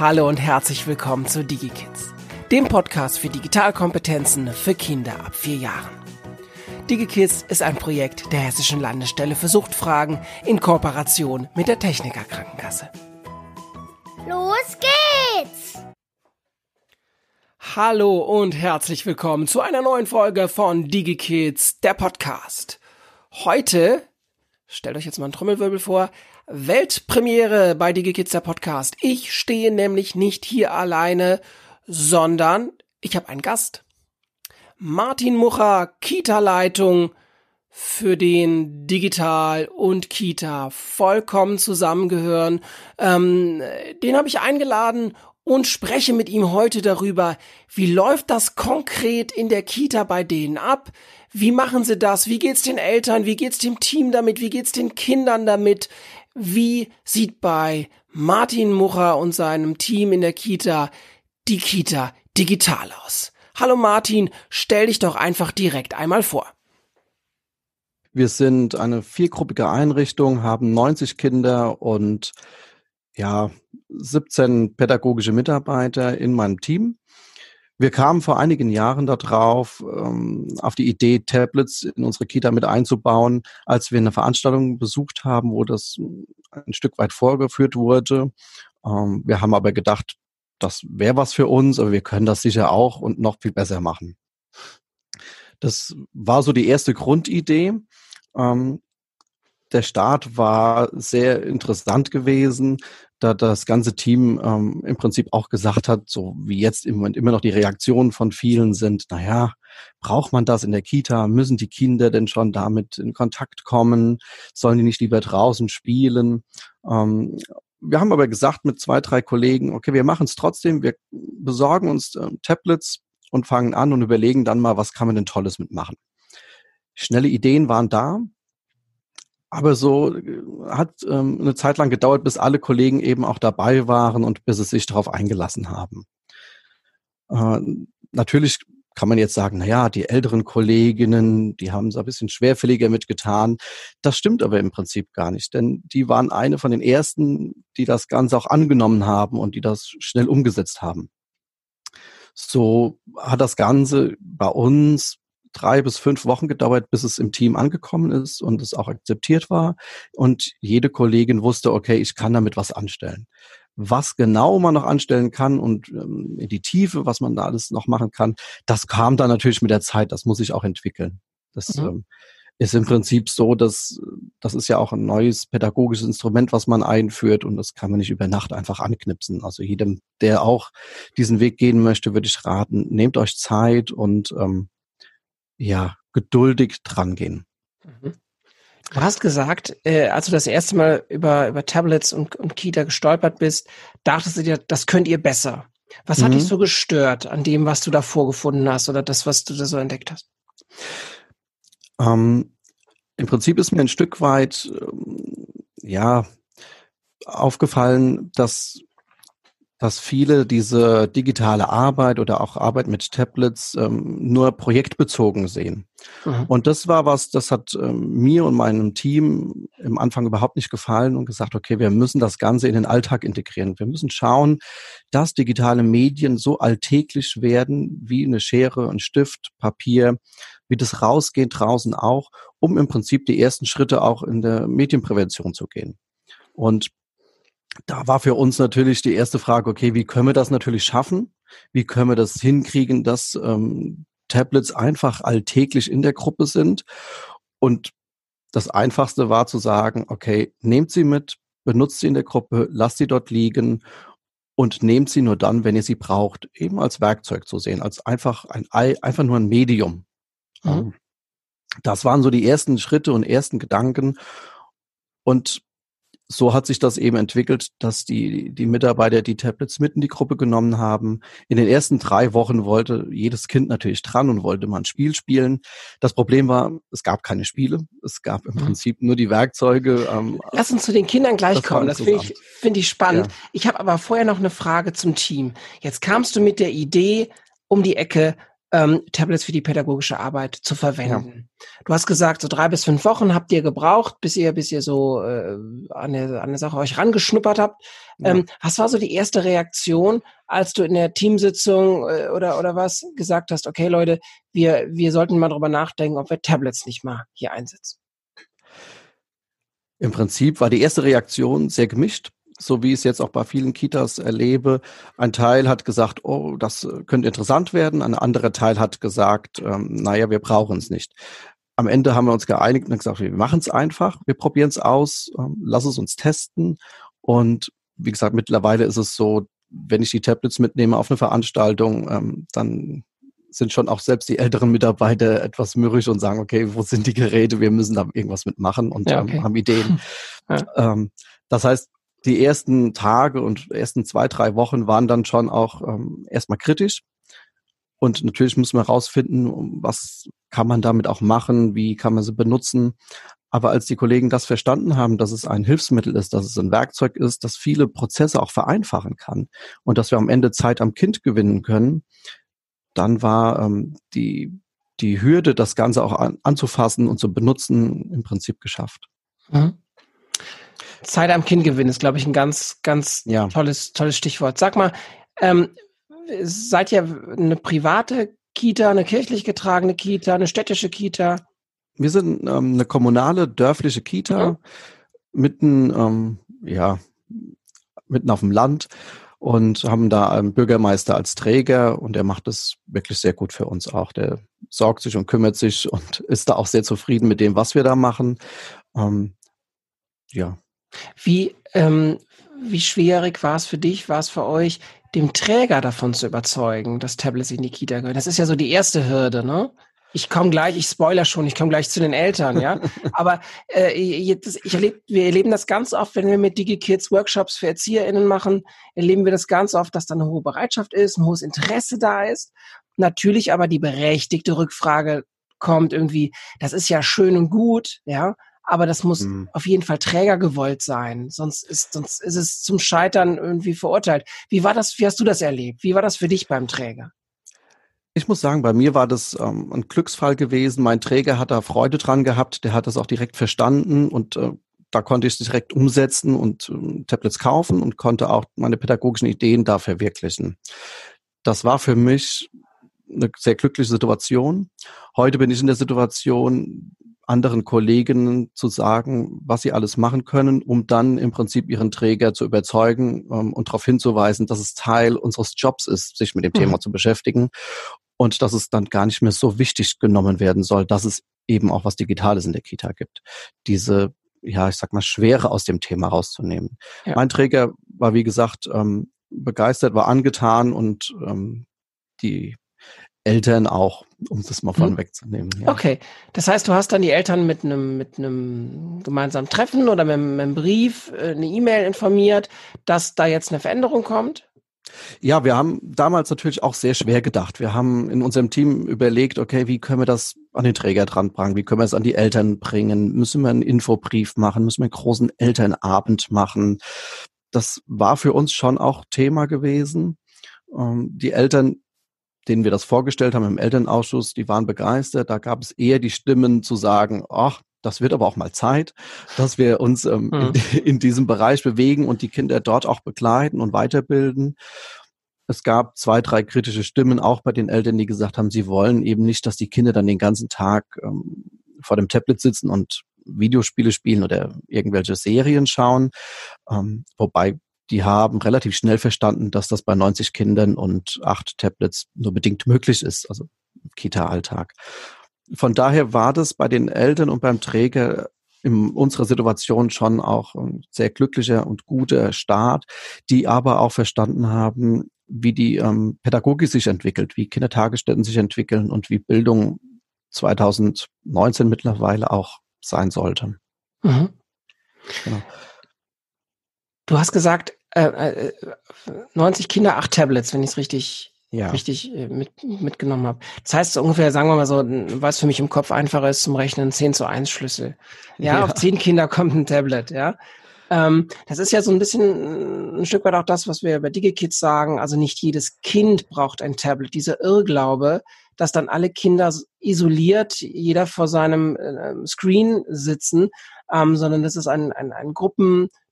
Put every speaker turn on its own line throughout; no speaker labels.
Hallo und herzlich willkommen zu DigiKids, dem Podcast für Digitalkompetenzen für Kinder ab vier Jahren. DigiKids ist ein Projekt der Hessischen Landesstelle für Suchtfragen in Kooperation mit der Techniker Krankenkasse.
Los geht's!
Hallo und herzlich willkommen zu einer neuen Folge von DigiKids, der Podcast. Heute, stellt euch jetzt mal einen Trommelwirbel vor, Weltpremiere bei DigiKids, der Podcast. Ich stehe nämlich nicht hier alleine, sondern ich habe einen Gast. Martin Mucher, Kita-Leitung für den Digital und Kita vollkommen zusammengehören. Ähm, den habe ich eingeladen und spreche mit ihm heute darüber, wie läuft das konkret in der Kita bei denen ab? Wie machen sie das? Wie geht's den Eltern? Wie geht's dem Team damit? Wie geht's den Kindern damit? Wie sieht bei Martin Mucher und seinem Team in der Kita die Kita digital aus? Hallo Martin, stell dich doch einfach direkt einmal vor.
Wir sind eine viergruppige Einrichtung, haben 90 Kinder und ja, 17 pädagogische Mitarbeiter in meinem Team. Wir kamen vor einigen Jahren darauf, ähm, auf die Idee, Tablets in unsere Kita mit einzubauen, als wir eine Veranstaltung besucht haben, wo das ein Stück weit vorgeführt wurde. Ähm, wir haben aber gedacht, das wäre was für uns, aber wir können das sicher auch und noch viel besser machen. Das war so die erste Grundidee. Ähm, der Start war sehr interessant gewesen da das ganze Team ähm, im Prinzip auch gesagt hat, so wie jetzt im Moment immer noch die Reaktionen von vielen sind, naja, braucht man das in der Kita? Müssen die Kinder denn schon damit in Kontakt kommen? Sollen die nicht lieber draußen spielen? Ähm, wir haben aber gesagt mit zwei, drei Kollegen, okay, wir machen es trotzdem, wir besorgen uns äh, Tablets und fangen an und überlegen dann mal, was kann man denn Tolles mitmachen. Schnelle Ideen waren da, aber so äh, hat ähm, eine Zeit lang gedauert, bis alle Kollegen eben auch dabei waren und bis sie sich darauf eingelassen haben. Äh, natürlich kann man jetzt sagen, na ja, die älteren Kolleginnen, die haben es ein bisschen schwerfälliger mitgetan. Das stimmt aber im Prinzip gar nicht, denn die waren eine von den ersten, die das Ganze auch angenommen haben und die das schnell umgesetzt haben. So hat das Ganze bei uns drei bis fünf Wochen gedauert, bis es im Team angekommen ist und es auch akzeptiert war. Und jede Kollegin wusste, okay, ich kann damit was anstellen. Was genau man noch anstellen kann und ähm, in die Tiefe, was man da alles noch machen kann, das kam dann natürlich mit der Zeit. Das muss sich auch entwickeln. Das mhm. ähm, ist im Prinzip so, dass das ist ja auch ein neues pädagogisches Instrument, was man einführt und das kann man nicht über Nacht einfach anknipsen. Also jedem, der auch diesen Weg gehen möchte, würde ich raten, nehmt euch Zeit und ähm, ja, geduldig drangehen.
Mhm. Du hast gesagt, äh, als du das erste Mal über, über Tablets und, und Kita gestolpert bist, dachtest du dir, das könnt ihr besser. Was mhm. hat dich mhm. so gestört an dem, was du da vorgefunden hast oder das, was du da so entdeckt hast?
Ähm, Im Prinzip ist mir ein Stück weit, ähm, ja, aufgefallen, dass dass viele diese digitale Arbeit oder auch Arbeit mit Tablets ähm, nur projektbezogen sehen. Mhm. Und das war was, das hat ähm, mir und meinem Team im Anfang überhaupt nicht gefallen und gesagt, okay, wir müssen das Ganze in den Alltag integrieren. Wir müssen schauen, dass digitale Medien so alltäglich werden wie eine Schere, ein Stift, Papier, wie das rausgeht draußen auch, um im Prinzip die ersten Schritte auch in der Medienprävention zu gehen. Und da war für uns natürlich die erste Frage, okay, wie können wir das natürlich schaffen? Wie können wir das hinkriegen, dass ähm, Tablets einfach alltäglich in der Gruppe sind? Und das Einfachste war zu sagen, okay, nehmt sie mit, benutzt sie in der Gruppe, lasst sie dort liegen und nehmt sie nur dann, wenn ihr sie braucht, eben als Werkzeug zu sehen, als einfach ein einfach nur ein Medium. Mhm. Ähm, das waren so die ersten Schritte und ersten Gedanken. Und so hat sich das eben entwickelt, dass die, die Mitarbeiter die Tablets mit in die Gruppe genommen haben. In den ersten drei Wochen wollte jedes Kind natürlich dran und wollte mal ein Spiel spielen. Das Problem war, es gab keine Spiele. Es gab im mhm. Prinzip nur die Werkzeuge.
Ähm, Lass uns zu den Kindern gleich das kommen. Das finde ich, find ich spannend. Ja. Ich habe aber vorher noch eine Frage zum Team. Jetzt kamst du mit der Idee um die Ecke, ähm, Tablets für die pädagogische Arbeit zu verwenden. Ja. Du hast gesagt, so drei bis fünf Wochen habt ihr gebraucht, bis ihr, bis ihr so äh, an, der, an der Sache euch rangeschnuppert habt. Ja. Ähm, was war so die erste Reaktion, als du in der Teamsitzung äh, oder, oder was gesagt hast, okay Leute, wir, wir sollten mal drüber nachdenken, ob wir Tablets nicht mal hier einsetzen?
Im Prinzip war die erste Reaktion sehr gemischt so wie ich es jetzt auch bei vielen Kitas erlebe. Ein Teil hat gesagt, oh, das könnte interessant werden. Ein anderer Teil hat gesagt, ähm, naja, wir brauchen es nicht. Am Ende haben wir uns geeinigt und gesagt, wir machen es einfach, wir probieren es aus, ähm, lass es uns testen. Und wie gesagt, mittlerweile ist es so, wenn ich die Tablets mitnehme auf eine Veranstaltung, ähm, dann sind schon auch selbst die älteren Mitarbeiter etwas mürrisch und sagen, okay, wo sind die Geräte? Wir müssen da irgendwas mitmachen und ja, okay. ähm, haben Ideen. Ja. Ähm, das heißt, die ersten Tage und ersten zwei, drei Wochen waren dann schon auch ähm, erstmal kritisch. Und natürlich muss man herausfinden, was kann man damit auch machen, wie kann man sie benutzen. Aber als die Kollegen das verstanden haben, dass es ein Hilfsmittel ist, dass es ein Werkzeug ist, das viele Prozesse auch vereinfachen kann und dass wir am Ende Zeit am Kind gewinnen können, dann war ähm, die, die Hürde, das Ganze auch an, anzufassen und zu benutzen, im Prinzip geschafft. Mhm.
Zeit am Kind gewinnen ist, glaube ich, ein ganz, ganz ja. tolles, tolles Stichwort. Sag mal, ähm, seid ihr eine private Kita, eine kirchlich getragene Kita, eine städtische Kita?
Wir sind ähm, eine kommunale, dörfliche Kita, mhm. mitten, ähm, ja, mitten auf dem Land und haben da einen Bürgermeister als Träger und der macht es wirklich sehr gut für uns auch. Der sorgt sich und kümmert sich und ist da auch sehr zufrieden mit dem, was wir da machen. Ähm, ja.
Wie, ähm, wie schwierig war es für dich, war es für euch, dem Träger davon zu überzeugen, dass Tablets in die Kita gehören? Das ist ja so die erste Hürde, ne? Ich komme gleich, ich spoiler schon, ich komme gleich zu den Eltern, ja. Aber äh, ich erlebe, wir erleben das ganz oft, wenn wir mit DigiKids Workshops für ErzieherInnen machen, erleben wir das ganz oft, dass da eine hohe Bereitschaft ist, ein hohes Interesse da ist. Natürlich aber die berechtigte Rückfrage kommt irgendwie, das ist ja schön und gut, ja, aber das muss mhm. auf jeden Fall Träger gewollt sein, sonst ist, sonst ist es zum Scheitern irgendwie verurteilt. Wie war das, wie hast du das erlebt? Wie war das für dich beim Träger?
Ich muss sagen, bei mir war das ähm, ein Glücksfall gewesen. Mein Träger hat da Freude dran gehabt, der hat das auch direkt verstanden und äh, da konnte ich es direkt umsetzen und äh, Tablets kaufen und konnte auch meine pädagogischen Ideen da verwirklichen. Das war für mich eine sehr glückliche Situation. Heute bin ich in der Situation, anderen Kolleginnen zu sagen, was sie alles machen können, um dann im Prinzip ihren Träger zu überzeugen ähm, und darauf hinzuweisen, dass es Teil unseres Jobs ist, sich mit dem mhm. Thema zu beschäftigen und dass es dann gar nicht mehr so wichtig genommen werden soll, dass es eben auch was Digitales in der Kita gibt. Diese, ja, ich sag mal, Schwere aus dem Thema rauszunehmen. Ja. Mein Träger war, wie gesagt, ähm, begeistert, war angetan und ähm, die Eltern auch, um das mal von mhm. wegzunehmen.
Ja. Okay, das heißt, du hast dann die Eltern mit einem mit einem gemeinsamen Treffen oder mit, mit einem Brief, äh, eine E-Mail informiert, dass da jetzt eine Veränderung kommt?
Ja, wir haben damals natürlich auch sehr schwer gedacht. Wir haben in unserem Team überlegt, okay, wie können wir das an den Träger dran bringen? Wie können wir es an die Eltern bringen? Müssen wir einen Infobrief machen? Müssen wir einen großen Elternabend machen? Das war für uns schon auch Thema gewesen. Ähm, die Eltern denen wir das vorgestellt haben im Elternausschuss, die waren begeistert. Da gab es eher die Stimmen zu sagen, ach, das wird aber auch mal Zeit, dass wir uns ähm, mhm. in, in, diesem Bereich bewegen und die Kinder dort auch begleiten und weiterbilden. Es gab zwei, drei kritische Stimmen auch bei den Eltern, die gesagt haben, sie wollen eben nicht, dass die Kinder dann den ganzen Tag ähm, vor dem Tablet sitzen und Videospiele spielen oder irgendwelche Serien schauen. Ähm, wobei die haben relativ schnell verstanden, dass das bei 90 Kindern und acht Tablets nur bedingt möglich ist, also Kita-Alltag. Von daher war das bei den Eltern und beim Träger in unserer Situation schon auch ein sehr glücklicher und guter Start, die aber auch verstanden haben, wie die ähm, Pädagogik sich entwickelt, wie Kindertagesstätten sich entwickeln und wie Bildung 2019 mittlerweile auch sein sollte. Mhm.
Genau. Du hast gesagt, äh, 90 äh, Kinder, acht Tablets, wenn ich es richtig, ja. richtig äh, mit, mitgenommen habe. Das heißt so ungefähr, sagen wir mal so, was für mich im Kopf einfacher ist zum Rechnen, 10 zu 1 Schlüssel. Ja, ja. auf 10 Kinder kommt ein Tablet, ja. Ähm, das ist ja so ein bisschen ein Stück weit auch das, was wir über DigiKids sagen. Also nicht jedes Kind braucht ein Tablet. Dieser Irrglaube, dass dann alle Kinder isoliert, jeder vor seinem äh, Screen sitzen, ähm, sondern das ist ein, ein, ein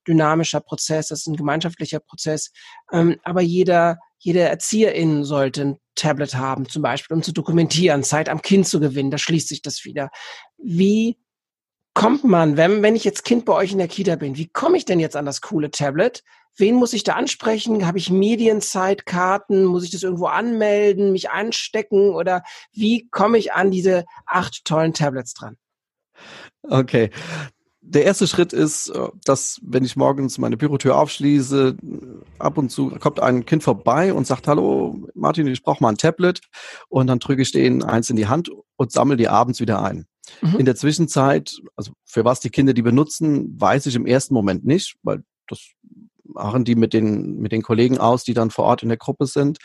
gruppendynamischer Prozess, das ist ein gemeinschaftlicher Prozess. Ähm, aber jeder, jede Erzieherin sollte ein Tablet haben, zum Beispiel, um zu dokumentieren, Zeit am Kind zu gewinnen. Da schließt sich das wieder. Wie kommt man, wenn, wenn ich jetzt Kind bei euch in der Kita bin, wie komme ich denn jetzt an das coole Tablet? Wen muss ich da ansprechen? Habe ich Medienzeitkarten? Muss ich das irgendwo anmelden, mich anstecken? Oder wie komme ich an diese acht tollen Tablets dran?
Okay. Der erste Schritt ist, äh, dass wenn ich morgens meine Bürotür aufschließe, ab und zu kommt ein Kind vorbei und sagt, hallo Martin, ich brauche mal ein Tablet. Und dann drücke ich denen eins in die Hand und sammle die abends wieder ein. Mhm. In der Zwischenzeit, also für was die Kinder die benutzen, weiß ich im ersten Moment nicht, weil das machen die mit den, mit den Kollegen aus, die dann vor Ort in der Gruppe sind.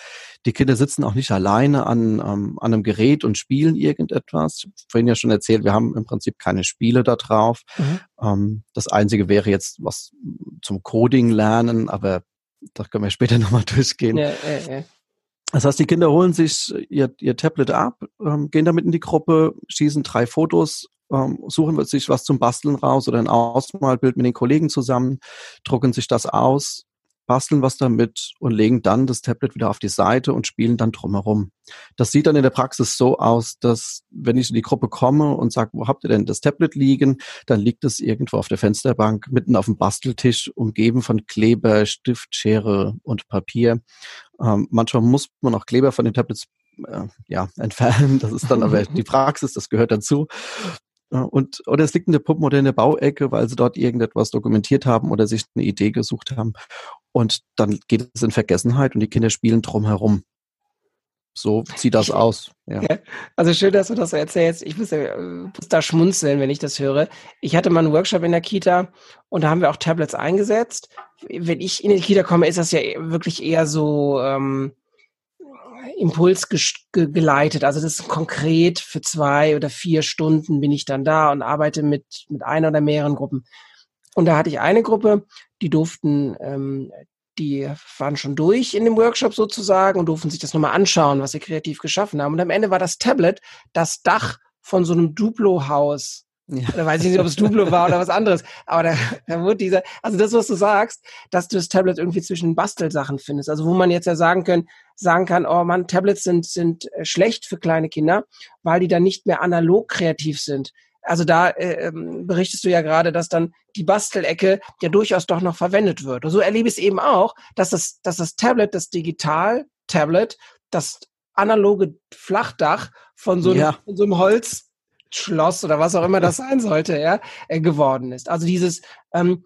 Die Kinder sitzen auch nicht alleine an, ähm, an einem Gerät und spielen irgendetwas. Ich habe vorhin ja schon erzählt, wir haben im Prinzip keine Spiele da drauf. Mhm. Ähm, das Einzige wäre jetzt was zum Coding lernen, aber da können wir später nochmal durchgehen. Ja, ja, ja. Das heißt, die Kinder holen sich ihr, ihr Tablet ab, ähm, gehen damit in die Gruppe, schießen drei Fotos ähm, suchen sich was zum Basteln raus oder ein Ausmalbild mit den Kollegen zusammen, drucken sich das aus, basteln was damit und legen dann das Tablet wieder auf die Seite und spielen dann drumherum. Das sieht dann in der Praxis so aus, dass wenn ich in die Gruppe komme und sage, wo habt ihr denn das Tablet liegen, dann liegt es irgendwo auf der Fensterbank, mitten auf dem Basteltisch, umgeben von Kleber, Stift, Schere und Papier. Ähm, manchmal muss man auch Kleber von den Tablets äh, ja, entfernen. Das ist dann aber die Praxis, das gehört dazu. Und, oder es liegt in der Puppen- oder in der Bauecke, weil sie dort irgendetwas dokumentiert haben oder sich eine Idee gesucht haben. Und dann geht es in Vergessenheit und die Kinder spielen drumherum. So sieht das aus. Ja.
Also schön, dass du das so erzählst. Ich muss, ja, muss da schmunzeln, wenn ich das höre. Ich hatte mal einen Workshop in der Kita und da haben wir auch Tablets eingesetzt. Wenn ich in die Kita komme, ist das ja wirklich eher so ähm, Impuls ge geleitet. Also das ist konkret für zwei oder vier Stunden bin ich dann da und arbeite mit, mit einer oder mehreren Gruppen. Und da hatte ich eine Gruppe, die durften, ähm, die waren schon durch in dem Workshop sozusagen und durften sich das nochmal anschauen, was sie kreativ geschaffen haben. Und am Ende war das Tablet das Dach von so einem Duplo-Haus ja. Da weiß ich nicht, ob es Duplo war oder was anderes. Aber da, da wurde dieser, also das, was du sagst, dass du das Tablet irgendwie zwischen Bastelsachen findest. Also wo man jetzt ja sagen können, sagen kann, oh man, Tablets sind, sind äh, schlecht für kleine Kinder, weil die dann nicht mehr analog kreativ sind. Also da äh, ähm, berichtest du ja gerade, dass dann die Bastelecke ja durchaus doch noch verwendet wird. Und so erlebe ich es eben auch, dass das, dass das Tablet, das Digital-Tablet, das analoge Flachdach von so einem, ja. von so einem Holz Schloss oder was auch immer das sein sollte, ja, äh, geworden ist. Also dieses ähm,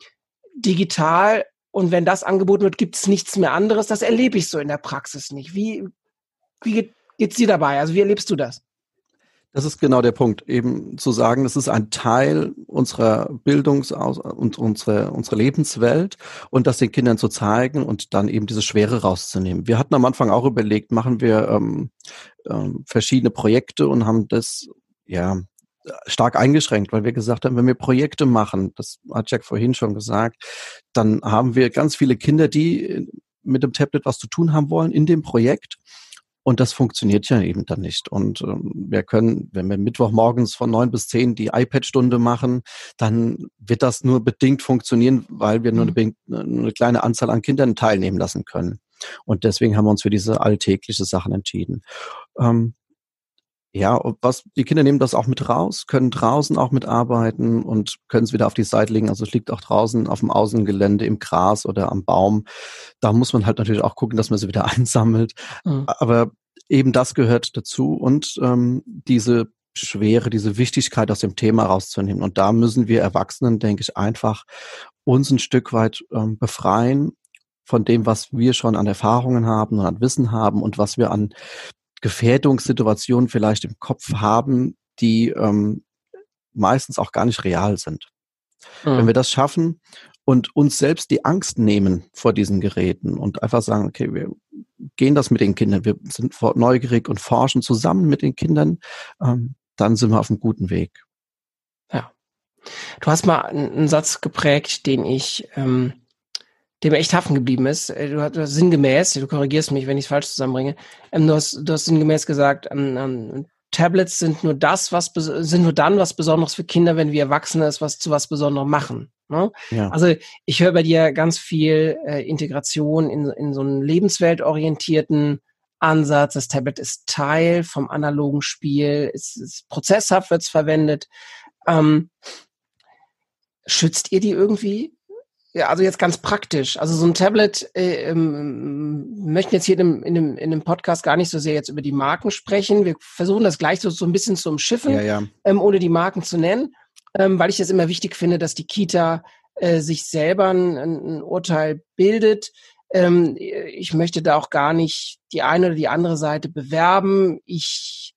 digital und wenn das angeboten wird, gibt es nichts mehr anderes. Das erlebe ich so in der Praxis nicht. Wie, wie geht, geht's dir dabei? Also wie erlebst du das?
Das ist genau der Punkt, eben zu sagen, das ist ein Teil unserer Bildungs- und unsere, unsere Lebenswelt und das den Kindern zu zeigen und dann eben diese Schwere rauszunehmen. Wir hatten am Anfang auch überlegt, machen wir ähm, ähm, verschiedene Projekte und haben das ja stark eingeschränkt, weil wir gesagt haben, wenn wir Projekte machen, das hat Jack vorhin schon gesagt, dann haben wir ganz viele Kinder, die mit dem Tablet was zu tun haben wollen in dem Projekt. Und das funktioniert ja eben dann nicht. Und ähm, wir können, wenn wir Mittwochmorgens von neun bis zehn die iPad-Stunde machen, dann wird das nur bedingt funktionieren, weil wir nur eine, mhm. nur eine kleine Anzahl an Kindern teilnehmen lassen können. Und deswegen haben wir uns für diese alltägliche Sachen entschieden. Ähm, ja, was, die Kinder nehmen das auch mit raus, können draußen auch mitarbeiten und können es wieder auf die Seite legen. Also es liegt auch draußen auf dem Außengelände im Gras oder am Baum. Da muss man halt natürlich auch gucken, dass man sie wieder einsammelt. Mhm. Aber eben das gehört dazu und ähm, diese Schwere, diese Wichtigkeit aus dem Thema rauszunehmen. Und da müssen wir Erwachsenen, denke ich, einfach uns ein Stück weit ähm, befreien von dem, was wir schon an Erfahrungen haben und an Wissen haben und was wir an Gefährdungssituationen vielleicht im Kopf haben, die ähm, meistens auch gar nicht real sind. Mhm. Wenn wir das schaffen und uns selbst die Angst nehmen vor diesen Geräten und einfach sagen, okay, wir gehen das mit den Kindern, wir sind neugierig und forschen zusammen mit den Kindern, ähm, dann sind wir auf einem guten Weg.
Ja. Du hast mal einen Satz geprägt, den ich ähm, dem echt haften geblieben ist. Äh, du hast, du hast sinngemäß, du korrigierst mich, wenn ich es falsch zusammenbringe, ähm, du, hast, du hast sinngemäß gesagt, ähm, ähm, Tablets sind nur das, was sind nur dann was Besonderes für Kinder, wenn wir Erwachsene es was zu was Besonderem machen. Ne? Ja. Also ich höre bei dir ganz viel äh, Integration in, in so einen lebensweltorientierten Ansatz. Das Tablet ist Teil vom analogen Spiel, es ist prozesshaft wird es verwendet. Ähm, schützt ihr die irgendwie? Ja, also jetzt ganz praktisch. Also so ein Tablet, äh, ähm, möchten jetzt hier in dem, in, dem, Podcast gar nicht so sehr jetzt über die Marken sprechen. Wir versuchen das gleich so, so ein bisschen zu umschiffen, ja, ja. Ähm, ohne die Marken zu nennen, ähm, weil ich es immer wichtig finde, dass die Kita äh, sich selber ein, ein Urteil bildet. Ähm, ich möchte da auch gar nicht die eine oder die andere Seite bewerben. Ich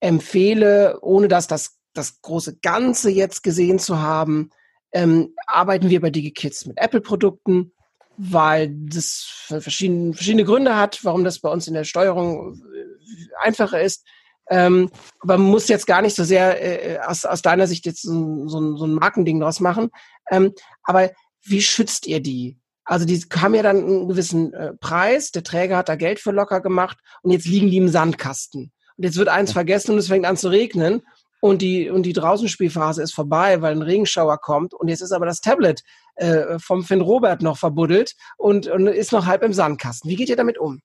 empfehle, ohne dass das, das große Ganze jetzt gesehen zu haben, ähm, arbeiten wir bei DigiKids mit Apple-Produkten, weil das verschiedene, verschiedene Gründe hat, warum das bei uns in der Steuerung äh, einfacher ist. Ähm, aber man muss jetzt gar nicht so sehr äh, aus, aus deiner Sicht jetzt so, so, so ein Markending draus machen. Ähm, aber wie schützt ihr die? Also die haben ja dann einen gewissen äh, Preis, der Träger hat da Geld für locker gemacht und jetzt liegen die im Sandkasten. Und jetzt wird eins vergessen und es fängt an zu regnen und die, und die Draußenspielphase ist vorbei, weil ein Regenschauer kommt und jetzt ist aber das Tablet äh, vom Finn Robert noch verbuddelt und, und ist noch halb im Sandkasten. Wie geht ihr damit um?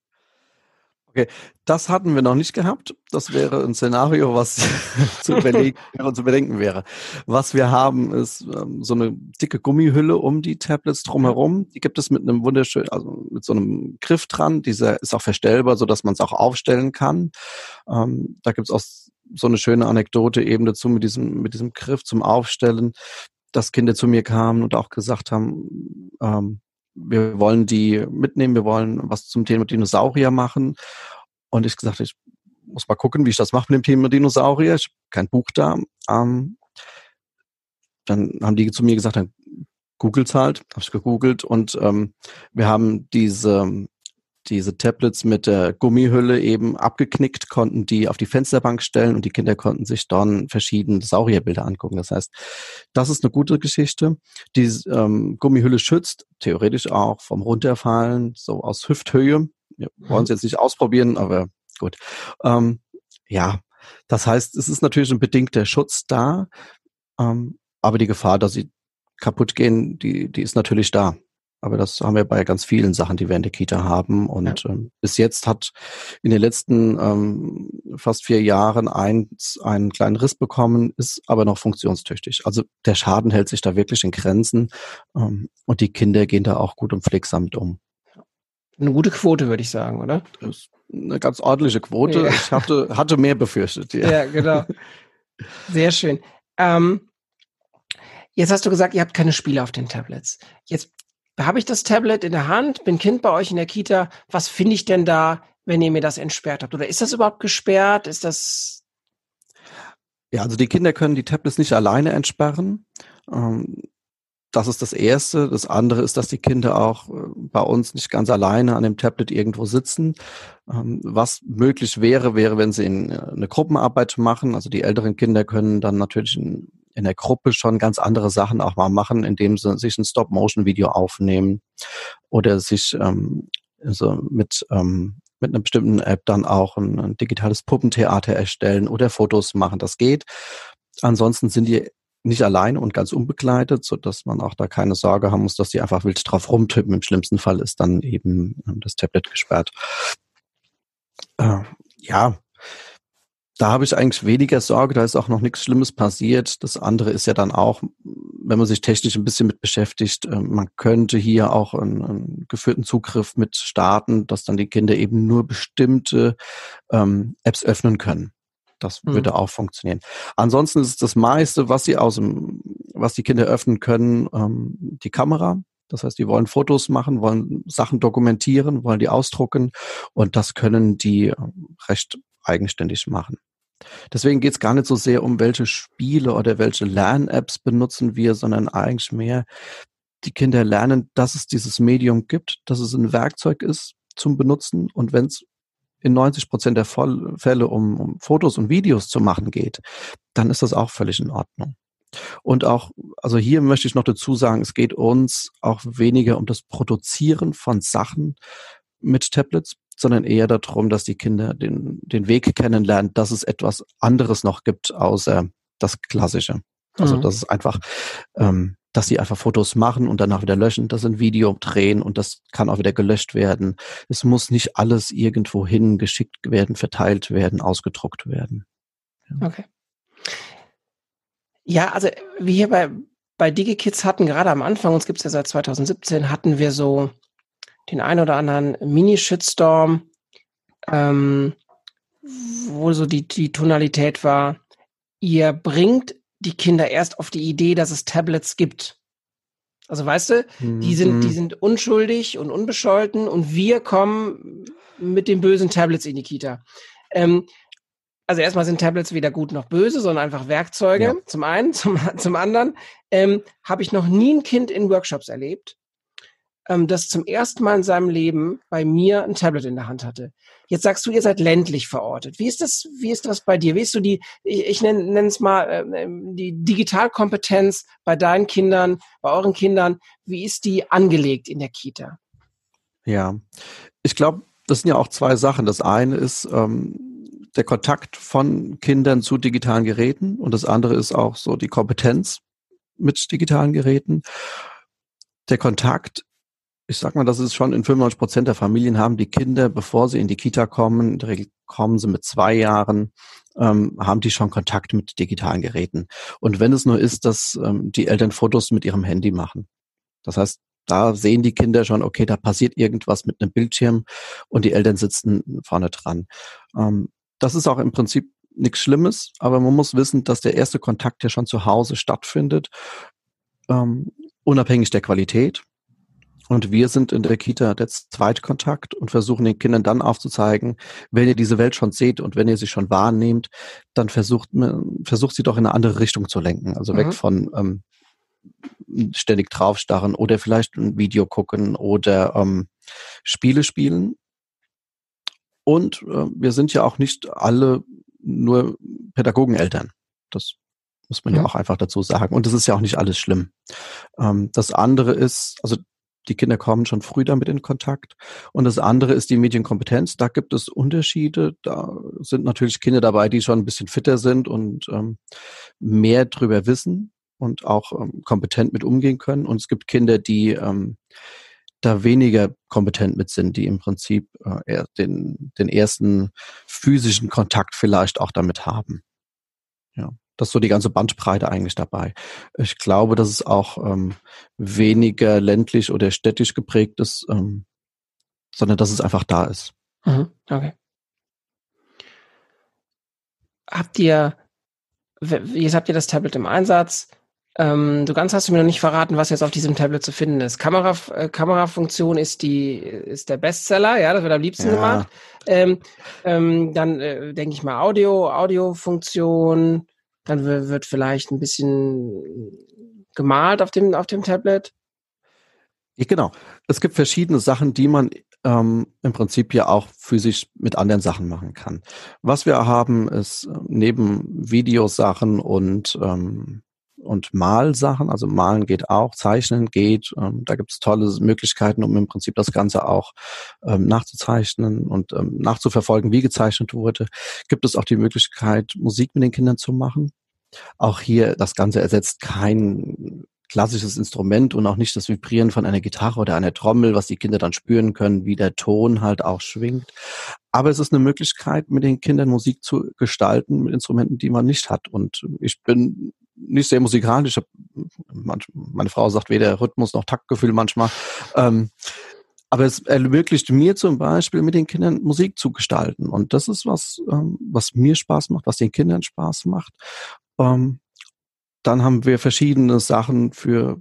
Okay, das hatten wir noch nicht gehabt. Das wäre ein Szenario, was zu, überlegen, zu bedenken wäre. Was wir haben, ist ähm, so eine dicke Gummihülle um die Tablets drumherum. Die gibt es mit einem wunderschönen, also mit so einem Griff dran. Dieser ist auch verstellbar, so dass man es auch aufstellen kann. Ähm, da gibt es auch so eine schöne Anekdote eben dazu mit diesem, mit diesem Griff zum Aufstellen, dass Kinder zu mir kamen und auch gesagt haben, ähm, wir wollen die mitnehmen, wir wollen was zum Thema Dinosaurier machen. Und ich gesagt, ich muss mal gucken, wie ich das mache mit dem Thema Dinosaurier. Ich habe kein Buch da. Ähm, dann haben die zu mir gesagt, dann googelt halt, habe ich gegoogelt und ähm, wir haben diese diese Tablets mit der Gummihülle eben abgeknickt, konnten die auf die Fensterbank stellen und die Kinder konnten sich dann verschiedene Saurierbilder angucken. Das heißt, das ist eine gute Geschichte. Die ähm, Gummihülle schützt theoretisch auch vom Runterfallen, so aus Hüfthöhe. Wir wollen es mhm. jetzt nicht ausprobieren, aber gut. Ähm, ja, das heißt, es ist natürlich ein bedingter Schutz da, ähm, aber die Gefahr, dass sie kaputt gehen, die, die ist natürlich da. Aber das haben wir bei ganz vielen Sachen, die wir in der Kita haben. Und ja. ähm, bis jetzt hat in den letzten ähm, fast vier Jahren eins einen kleinen Riss bekommen, ist aber noch funktionstüchtig. Also der Schaden hält sich da wirklich in Grenzen ähm, und die Kinder gehen da auch gut und pflegsam mit um.
Eine gute Quote, würde ich sagen, oder?
Das ist eine ganz ordentliche Quote. Ja. Ich hatte, hatte mehr befürchtet.
Ja, ja genau. Sehr schön. Ähm, Jetzt hast du gesagt, ihr habt keine Spiele auf den Tablets. Jetzt habe ich das Tablet in der Hand, bin Kind bei euch in der Kita, was finde ich denn da, wenn ihr mir das entsperrt habt? Oder ist das überhaupt gesperrt? Ist das
ja, also die Kinder können die Tablets nicht alleine entsperren. Ähm, das ist das Erste. Das andere ist, dass die Kinder auch äh, bei uns nicht ganz alleine an dem Tablet irgendwo sitzen. Ähm, was möglich wäre, wäre, wenn sie äh, eine Gruppenarbeit machen. Also die älteren Kinder können dann natürlich in der Gruppe schon ganz andere Sachen auch mal machen, indem sie sich ein Stop-Motion-Video aufnehmen oder sich ähm, also mit, ähm, mit einer bestimmten App dann auch ein, ein digitales Puppentheater erstellen oder Fotos machen. Das geht. Ansonsten sind die nicht allein und ganz unbegleitet, so dass man auch da keine Sorge haben muss, dass die einfach wild drauf rumtippen. Im schlimmsten Fall ist dann eben ähm, das Tablet gesperrt. Äh, ja, da habe ich eigentlich weniger Sorge, da ist auch noch nichts Schlimmes passiert. Das andere ist ja dann auch, wenn man sich technisch ein bisschen mit beschäftigt, ähm, man könnte hier auch einen, einen geführten Zugriff mit starten, dass dann die Kinder eben nur bestimmte ähm, Apps öffnen können. Das mhm. würde auch funktionieren. Ansonsten ist das meiste, was sie aus dem, was die Kinder öffnen können, ähm, die Kamera. Das heißt, die wollen Fotos machen, wollen Sachen dokumentieren, wollen die ausdrucken und das können die ähm, recht eigenständig machen. Deswegen geht es gar nicht so sehr um, welche Spiele oder welche Lern-Apps benutzen wir, sondern eigentlich mehr, die Kinder lernen, dass es dieses Medium gibt, dass es ein Werkzeug ist zum Benutzen und wenn es in 90 Prozent der Fälle um, um Fotos und Videos zu machen geht, dann ist das auch völlig in Ordnung. Und auch, also hier möchte ich noch dazu sagen, es geht uns auch weniger um das Produzieren von Sachen mit Tablets, sondern eher darum, dass die Kinder den, den Weg kennenlernen, dass es etwas anderes noch gibt, außer das Klassische. Also mhm. das ist einfach, ähm, dass sie einfach Fotos machen und danach wieder löschen, das ein Video drehen und das kann auch wieder gelöscht werden. Es muss nicht alles irgendwo hin geschickt werden, verteilt werden, ausgedruckt werden.
Ja. Okay. Ja, also wie hier bei, bei DigiKids hatten, gerade am Anfang, uns gibt's ja seit 2017, hatten wir so den ein oder anderen Mini-Shitstorm, ähm, wo so die, die Tonalität war, ihr bringt die Kinder erst auf die Idee, dass es Tablets gibt. Also weißt du, die sind, die mhm. sind unschuldig und unbescholten und wir kommen mit den bösen Tablets in die Kita. Ähm, also erstmal sind Tablets weder gut noch böse, sondern einfach Werkzeuge. Ja. Zum einen, zum, zum anderen ähm, habe ich noch nie ein Kind in Workshops erlebt, ähm, das zum ersten Mal in seinem Leben bei mir ein Tablet in der Hand hatte. Jetzt sagst du, ihr seid ländlich verortet. Wie ist das, wie ist das bei dir? Wie ist du die, ich, ich nenne es mal, äh, die Digitalkompetenz bei deinen Kindern, bei euren Kindern, wie ist die angelegt in der Kita?
Ja, ich glaube, das sind ja auch zwei Sachen. Das eine ist ähm, der Kontakt von Kindern zu digitalen Geräten und das andere ist auch so die Kompetenz mit digitalen Geräten. Der Kontakt ich sag mal, das ist schon in 95 Prozent der Familien haben die Kinder, bevor sie in die Kita kommen, in der Regel kommen sie mit zwei Jahren, ähm, haben die schon Kontakt mit digitalen Geräten. Und wenn es nur ist, dass ähm, die Eltern Fotos mit ihrem Handy machen. Das heißt, da sehen die Kinder schon, okay, da passiert irgendwas mit einem Bildschirm und die Eltern sitzen vorne dran. Ähm, das ist auch im Prinzip nichts Schlimmes, aber man muss wissen, dass der erste Kontakt ja schon zu Hause stattfindet, ähm, unabhängig der Qualität. Und wir sind in der Kita der Zweitkontakt und versuchen den Kindern dann aufzuzeigen, wenn ihr diese Welt schon seht und wenn ihr sie schon wahrnehmt, dann versucht, versucht sie doch in eine andere Richtung zu lenken. Also mhm. weg von ähm, ständig draufstarren oder vielleicht ein Video gucken oder ähm, Spiele spielen. Und äh, wir sind ja auch nicht alle nur Pädagogeneltern. Das muss man ja. ja auch einfach dazu sagen. Und das ist ja auch nicht alles schlimm. Ähm, das andere ist, also die Kinder kommen schon früh damit in Kontakt. Und das andere ist die Medienkompetenz. Da gibt es Unterschiede. Da sind natürlich Kinder dabei, die schon ein bisschen fitter sind und ähm, mehr drüber wissen und auch ähm, kompetent mit umgehen können. Und es gibt Kinder, die ähm, da weniger kompetent mit sind, die im Prinzip äh, den, den ersten physischen Kontakt vielleicht auch damit haben. Ja. Das ist so die ganze Bandbreite eigentlich dabei. Ich glaube, dass es auch ähm, weniger ländlich oder städtisch geprägt ist, ähm, sondern dass es einfach da ist.
Mhm, okay. Habt ihr, jetzt habt ihr das Tablet im Einsatz? Ähm, du ganz hast du mir noch nicht verraten, was jetzt auf diesem Tablet zu finden ist. Kamera, äh, Kamerafunktion ist die, ist der Bestseller, ja, das wird am liebsten ja. gemacht. Ähm, ähm, dann äh, denke ich mal Audio, Audiofunktion, dann wird vielleicht ein bisschen gemalt auf dem, auf dem Tablet.
Genau. Es gibt verschiedene Sachen, die man ähm, im Prinzip ja auch physisch mit anderen Sachen machen kann. Was wir haben, ist äh, neben Videosachen und ähm, und Malsachen, also Malen geht auch, Zeichnen geht. Ähm, da gibt es tolle Möglichkeiten, um im Prinzip das Ganze auch ähm, nachzuzeichnen und ähm, nachzuverfolgen, wie gezeichnet wurde. Gibt es auch die Möglichkeit, Musik mit den Kindern zu machen. Auch hier, das Ganze ersetzt kein klassisches Instrument und auch nicht das Vibrieren von einer Gitarre oder einer Trommel, was die Kinder dann spüren können, wie der Ton halt auch schwingt. Aber es ist eine Möglichkeit, mit den Kindern Musik zu gestalten mit Instrumenten, die man nicht hat. Und ich bin nicht sehr musikalisch. Meine Frau sagt weder Rhythmus noch Taktgefühl manchmal. Ähm, aber es ermöglicht mir zum Beispiel mit den Kindern Musik zu gestalten. Und das ist was, ähm, was mir Spaß macht, was den Kindern Spaß macht. Ähm, dann haben wir verschiedene Sachen für,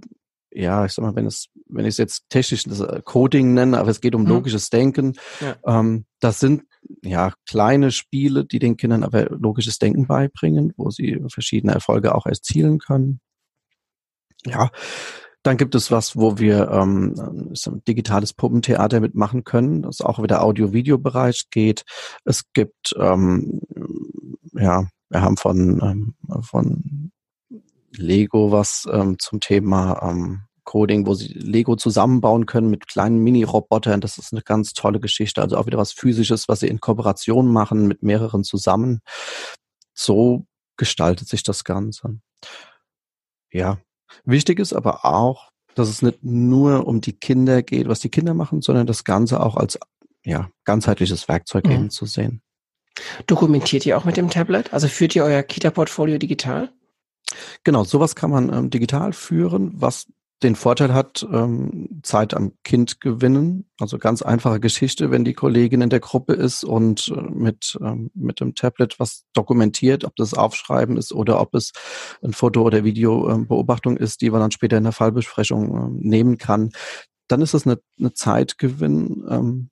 ja, ich sag mal, wenn es, wenn ich es jetzt technisch das äh, Coding nenne, aber es geht um mhm. logisches Denken. Ja. Ähm, das sind ja kleine Spiele, die den Kindern aber logisches Denken beibringen, wo sie verschiedene Erfolge auch erzielen können. Ja, dann gibt es was, wo wir ähm, ein digitales Puppentheater mitmachen können, das auch wieder Audio-Video-Bereich geht. Es gibt, ähm, ja, wir haben von, ähm, von Lego was ähm, zum Thema ähm, Coding, wo sie Lego zusammenbauen können mit kleinen Mini-Robotern. Das ist eine ganz tolle Geschichte. Also auch wieder was Physisches, was sie in Kooperation machen mit mehreren zusammen. So gestaltet sich das Ganze. Ja, wichtig ist aber auch, dass es nicht nur um die Kinder geht, was die Kinder machen, sondern das Ganze auch als ja, ganzheitliches Werkzeug mhm. eben zu sehen.
Dokumentiert ihr auch mit dem Tablet? Also führt ihr euer Kita-Portfolio digital?
Genau, sowas kann man ähm, digital führen, was den Vorteil hat, ähm, Zeit am Kind gewinnen. Also ganz einfache Geschichte, wenn die Kollegin in der Gruppe ist und äh, mit, ähm, mit dem Tablet was dokumentiert, ob das Aufschreiben ist oder ob es ein Foto- oder Videobeobachtung ähm, ist, die man dann später in der Fallbesprechung ähm, nehmen kann, dann ist das eine, eine Zeitgewinn, ähm,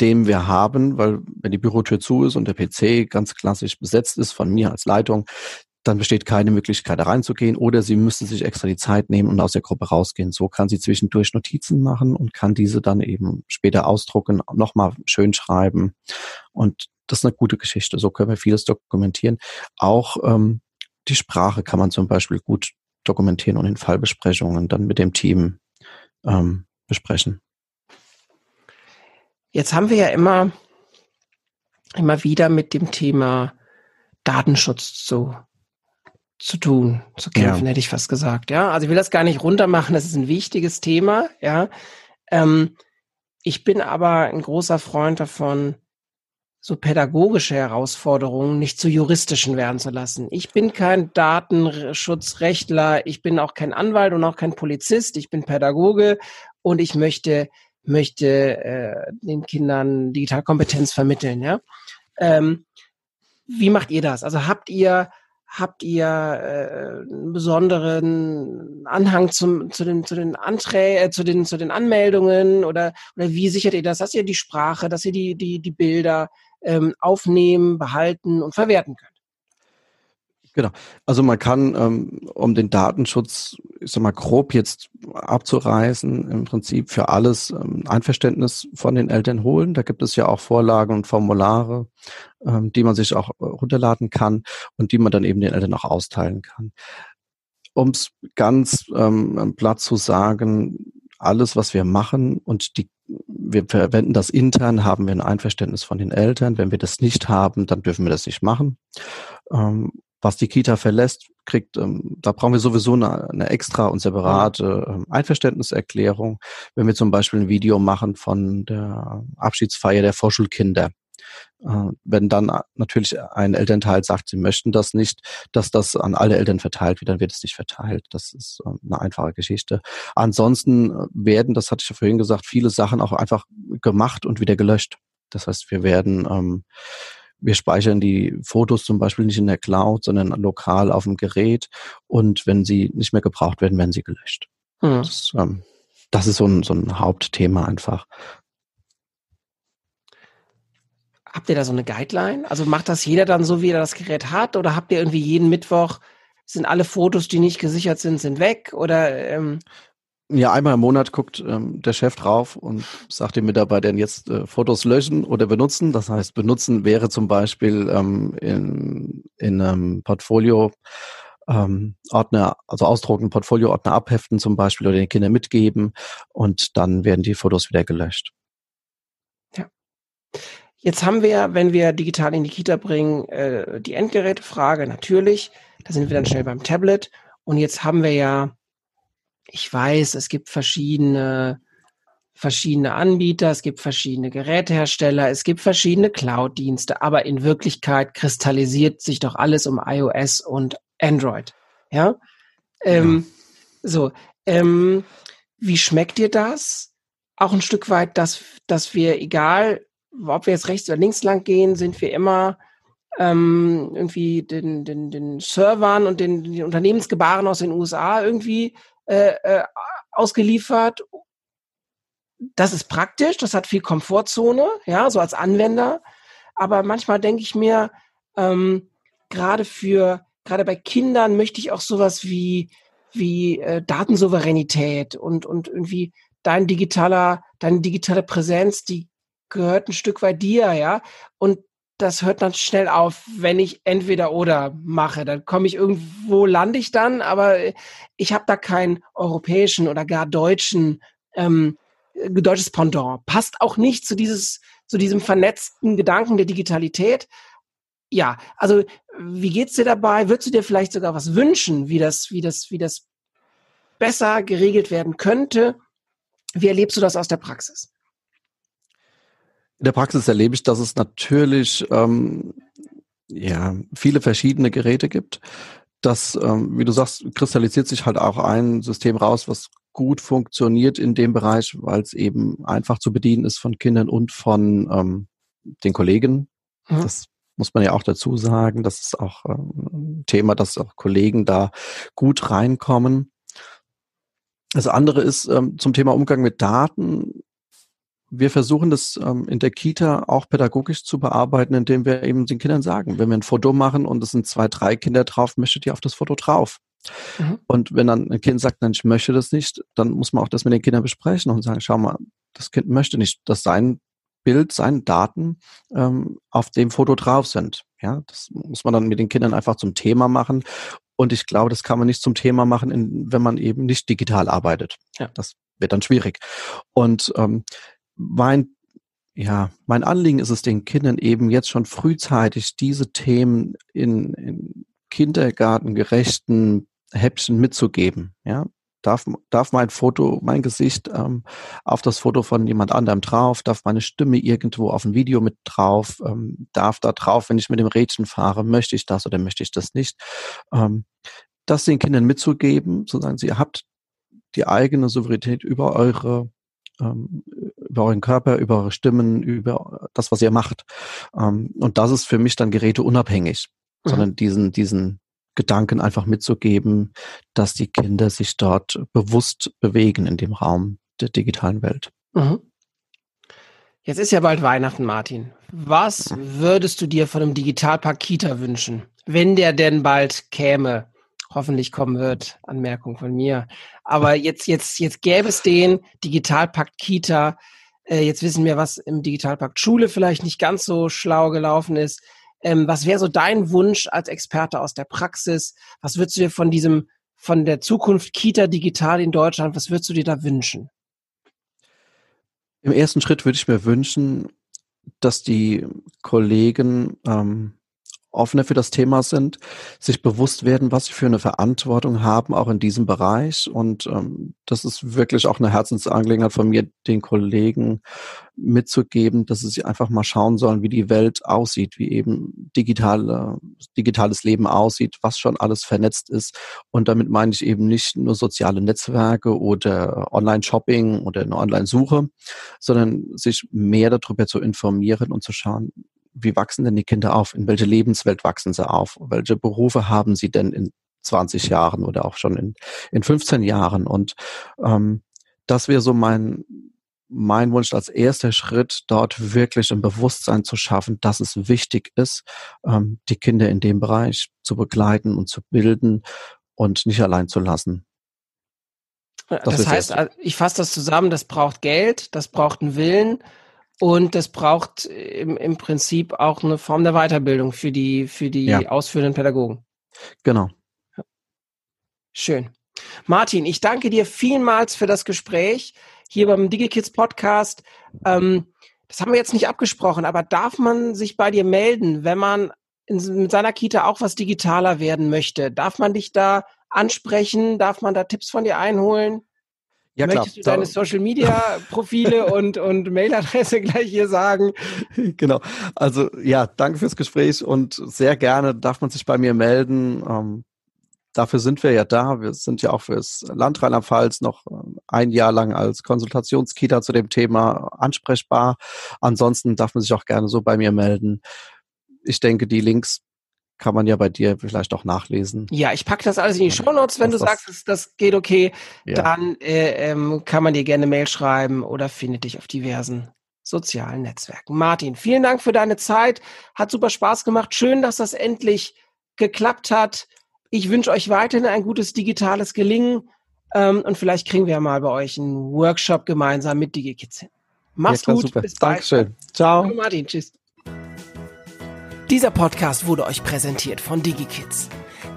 den wir haben, weil wenn die Bürotür zu ist und der PC ganz klassisch besetzt ist von mir als Leitung, dann besteht keine Möglichkeit, da reinzugehen oder sie müsste sich extra die Zeit nehmen und aus der Gruppe rausgehen. So kann sie zwischendurch Notizen machen und kann diese dann eben später ausdrucken, nochmal schön schreiben. Und das ist eine gute Geschichte. So können wir vieles dokumentieren. Auch ähm, die Sprache kann man zum Beispiel gut dokumentieren und in Fallbesprechungen dann mit dem Team ähm, besprechen.
Jetzt haben wir ja immer, immer wieder mit dem Thema Datenschutz zu zu tun, zu kämpfen, ja. hätte ich fast gesagt. Ja, also ich will das gar nicht runtermachen. Das ist ein wichtiges Thema. Ja, ähm, ich bin aber ein großer Freund davon, so pädagogische Herausforderungen nicht zu juristischen werden zu lassen. Ich bin kein Datenschutzrechtler, ich bin auch kein Anwalt und auch kein Polizist, ich bin Pädagoge und ich möchte möchte äh, den Kindern Digitalkompetenz vermitteln. Ja, ähm, wie macht ihr das? Also habt ihr Habt ihr äh, einen besonderen Anhang zum, zu den, zu den Anträgen, äh, zu den, zu den Anmeldungen oder, oder wie sichert ihr das, dass ihr die Sprache, dass ihr die, die, die Bilder ähm, aufnehmen, behalten und verwerten könnt?
Genau. Also man kann, ähm, um den Datenschutz, ich sag mal, grob jetzt abzureißen, im Prinzip für alles ähm, Einverständnis von den Eltern holen. Da gibt es ja auch Vorlagen und Formulare, ähm, die man sich auch äh, runterladen kann und die man dann eben den Eltern auch austeilen kann. Um es ganz ähm, platt zu sagen, alles, was wir machen und die wir verwenden das intern, haben wir ein Einverständnis von den Eltern. Wenn wir das nicht haben, dann dürfen wir das nicht machen. Was die Kita verlässt, kriegt, ähm, da brauchen wir sowieso eine, eine extra und separate ähm, Einverständniserklärung. Wenn wir zum Beispiel ein Video machen von der Abschiedsfeier der Vorschulkinder, äh, wenn dann natürlich ein Elternteil sagt, sie möchten das nicht, dass das an alle Eltern verteilt wird, dann wird es nicht verteilt. Das ist äh, eine einfache Geschichte. Ansonsten äh, werden, das hatte ich ja vorhin gesagt, viele Sachen auch einfach gemacht und wieder gelöscht. Das heißt, wir werden ähm, wir speichern die Fotos zum Beispiel nicht in der Cloud, sondern lokal auf dem Gerät. Und wenn sie nicht mehr gebraucht werden, werden sie gelöscht. Hm. Das, ähm, das, ist so ein, so ein Hauptthema einfach.
Habt ihr da so eine Guideline? Also macht das jeder dann so, wie er das Gerät hat? Oder habt ihr irgendwie jeden Mittwoch, sind alle Fotos, die nicht gesichert sind, sind weg? Oder ähm
ja, einmal im Monat guckt ähm, der Chef drauf und sagt den Mitarbeitern jetzt äh, Fotos löschen oder benutzen. Das heißt, benutzen wäre zum Beispiel ähm, in, in einem Portfolio ähm, Ordner, also ausdrucken, Portfolio-Ordner abheften zum Beispiel oder den Kindern mitgeben und dann werden die Fotos wieder gelöscht.
Ja. Jetzt haben wir, wenn wir digital in die Kita bringen, äh, die Endgerätefrage natürlich. Da sind wir dann schnell beim Tablet. Und jetzt haben wir ja ich weiß, es gibt verschiedene, verschiedene Anbieter, es gibt verschiedene Gerätehersteller, es gibt verschiedene Cloud-Dienste, aber in Wirklichkeit kristallisiert sich doch alles um iOS und Android. Ja. Ähm, ja. So, ähm, wie schmeckt dir das? Auch ein Stück weit, dass, dass wir, egal, ob wir jetzt rechts oder links lang gehen, sind wir immer ähm, irgendwie den, den, den Servern und den, den Unternehmensgebaren aus den USA irgendwie äh, äh, ausgeliefert. Das ist praktisch, das hat viel Komfortzone, ja, so als Anwender. Aber manchmal denke ich mir, ähm, gerade für, gerade bei Kindern möchte ich auch sowas wie, wie äh, Datensouveränität und, und irgendwie dein digitaler, deine digitale Präsenz, die gehört ein Stück weit dir, ja. Und das hört dann schnell auf, wenn ich entweder oder mache. Dann komme ich irgendwo, lande ich dann, aber ich habe da keinen europäischen oder gar deutschen ähm, deutsches Pendant. Passt auch nicht zu dieses zu diesem vernetzten Gedanken der Digitalität. Ja, also wie geht's dir dabei? Würdest du dir vielleicht sogar was wünschen, wie das, wie das, wie das besser geregelt werden könnte? Wie erlebst du das aus der Praxis?
In der Praxis erlebe ich, dass es natürlich ähm, ja, viele verschiedene Geräte gibt. Das, ähm, wie du sagst, kristallisiert sich halt auch ein System raus, was gut funktioniert in dem Bereich, weil es eben einfach zu bedienen ist von Kindern und von ähm, den Kollegen. Mhm. Das muss man ja auch dazu sagen. Das ist auch ähm, ein Thema, dass auch Kollegen da gut reinkommen. Das andere ist ähm, zum Thema Umgang mit Daten. Wir versuchen das ähm, in der Kita auch pädagogisch zu bearbeiten, indem wir eben den Kindern sagen, wenn wir ein Foto machen und es sind zwei, drei Kinder drauf, möchtet ihr auf das Foto drauf? Mhm. Und wenn dann ein Kind sagt, nein, ich möchte das nicht, dann muss man auch das mit den Kindern besprechen und sagen, schau mal, das Kind möchte nicht, dass sein Bild, seine Daten ähm, auf dem Foto drauf sind. Ja, das muss man dann mit den Kindern einfach zum Thema machen. Und ich glaube, das kann man nicht zum Thema machen, in, wenn man eben nicht digital arbeitet. Ja. Das wird dann schwierig. Und ähm, mein ja, mein Anliegen ist es, den Kindern eben jetzt schon frühzeitig diese Themen in, in kindergartengerechten Häppchen mitzugeben. Ja, darf, darf mein Foto, mein Gesicht ähm, auf das Foto von jemand anderem drauf, darf meine Stimme irgendwo auf ein Video mit drauf, ähm, darf da drauf, wenn ich mit dem Rädchen fahre, möchte ich das oder möchte ich das nicht. Ähm, das den Kindern mitzugeben, sozusagen, sie habt die eigene Souveränität über eure ähm, über euren Körper, über eure Stimmen, über das, was ihr macht. Ähm, und das ist für mich dann geräteunabhängig, mhm. sondern diesen, diesen Gedanken einfach mitzugeben, dass die Kinder sich dort bewusst bewegen in dem Raum der digitalen Welt. Mhm.
Jetzt ist ja bald Weihnachten, Martin. Was würdest du dir von einem Digitalpark Kita wünschen, wenn der denn bald käme? Hoffentlich kommen wird. Anmerkung von mir. Aber jetzt, jetzt, jetzt gäbe es den Digitalpakt Kita. Äh, jetzt wissen wir, was im Digitalpakt Schule vielleicht nicht ganz so schlau gelaufen ist. Ähm, was wäre so dein Wunsch als Experte aus der Praxis? Was würdest du dir von diesem, von der Zukunft Kita digital in Deutschland, was würdest du dir da wünschen?
Im ersten Schritt würde ich mir wünschen, dass die Kollegen ähm, offener für das Thema sind, sich bewusst werden, was sie für eine Verantwortung haben, auch in diesem Bereich. Und ähm, das ist wirklich auch eine Herzensangelegenheit von mir, den Kollegen mitzugeben, dass sie einfach mal schauen sollen, wie die Welt aussieht, wie eben digitale, digitales Leben aussieht, was schon alles vernetzt ist. Und damit meine ich eben nicht nur soziale Netzwerke oder Online-Shopping oder eine Online-Suche, sondern sich mehr darüber zu informieren und zu schauen, wie wachsen denn die Kinder auf? In welche Lebenswelt wachsen sie auf? Welche Berufe haben sie denn in 20 Jahren oder auch schon in, in 15 Jahren? Und ähm, das wäre so mein, mein Wunsch als erster Schritt, dort wirklich ein Bewusstsein zu schaffen, dass es wichtig ist, ähm, die Kinder in dem Bereich zu begleiten und zu bilden und nicht allein zu lassen.
Das, das heißt, also ich fasse das zusammen, das braucht Geld, das braucht einen Willen, und das braucht im, im Prinzip auch eine Form der Weiterbildung für die, für die ja. ausführenden Pädagogen.
Genau.
Schön. Martin, ich danke dir vielmals für das Gespräch hier beim DigiKids Podcast. Ähm, das haben wir jetzt nicht abgesprochen, aber darf man sich bei dir melden, wenn man in, mit seiner Kita auch was digitaler werden möchte? Darf man dich da ansprechen? Darf man da Tipps von dir einholen? Ja, Möchtest klar. du deine Social Media Profile und, und Mailadresse gleich hier sagen?
Genau. Also ja, danke fürs Gespräch und sehr gerne darf man sich bei mir melden. Ähm, dafür sind wir ja da. Wir sind ja auch fürs Land Rheinland-Pfalz noch ähm, ein Jahr lang als Konsultationskita zu dem Thema ansprechbar. Ansonsten darf man sich auch gerne so bei mir melden. Ich denke, die Links kann man ja bei dir vielleicht auch nachlesen.
Ja, ich packe das alles in die Show Notes. Wenn du sagst, das, das geht okay, ja. dann äh, ähm, kann man dir gerne Mail schreiben oder findet dich auf diversen sozialen Netzwerken. Martin, vielen Dank für deine Zeit. Hat super Spaß gemacht. Schön, dass das endlich geklappt hat. Ich wünsche euch weiterhin ein gutes digitales Gelingen ähm, und vielleicht kriegen wir ja mal bei euch einen Workshop gemeinsam mit DigiKids hin. Mach's ja, klar, gut.
Super. Bis bald. Dankeschön. Ciao. Ciao. Martin. Tschüss.
Dieser Podcast wurde euch präsentiert von DigiKids.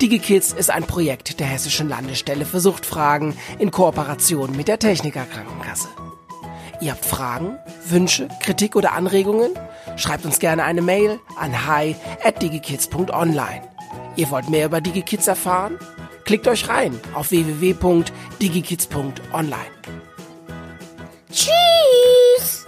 DigiKids ist ein Projekt der Hessischen Landesstelle für Suchtfragen in Kooperation mit der Techniker Krankenkasse. Ihr habt Fragen, Wünsche, Kritik oder Anregungen? Schreibt uns gerne eine Mail an hi@digikids.online. Ihr wollt mehr über DigiKids erfahren? Klickt euch rein auf www.digikids.online.
Tschüss.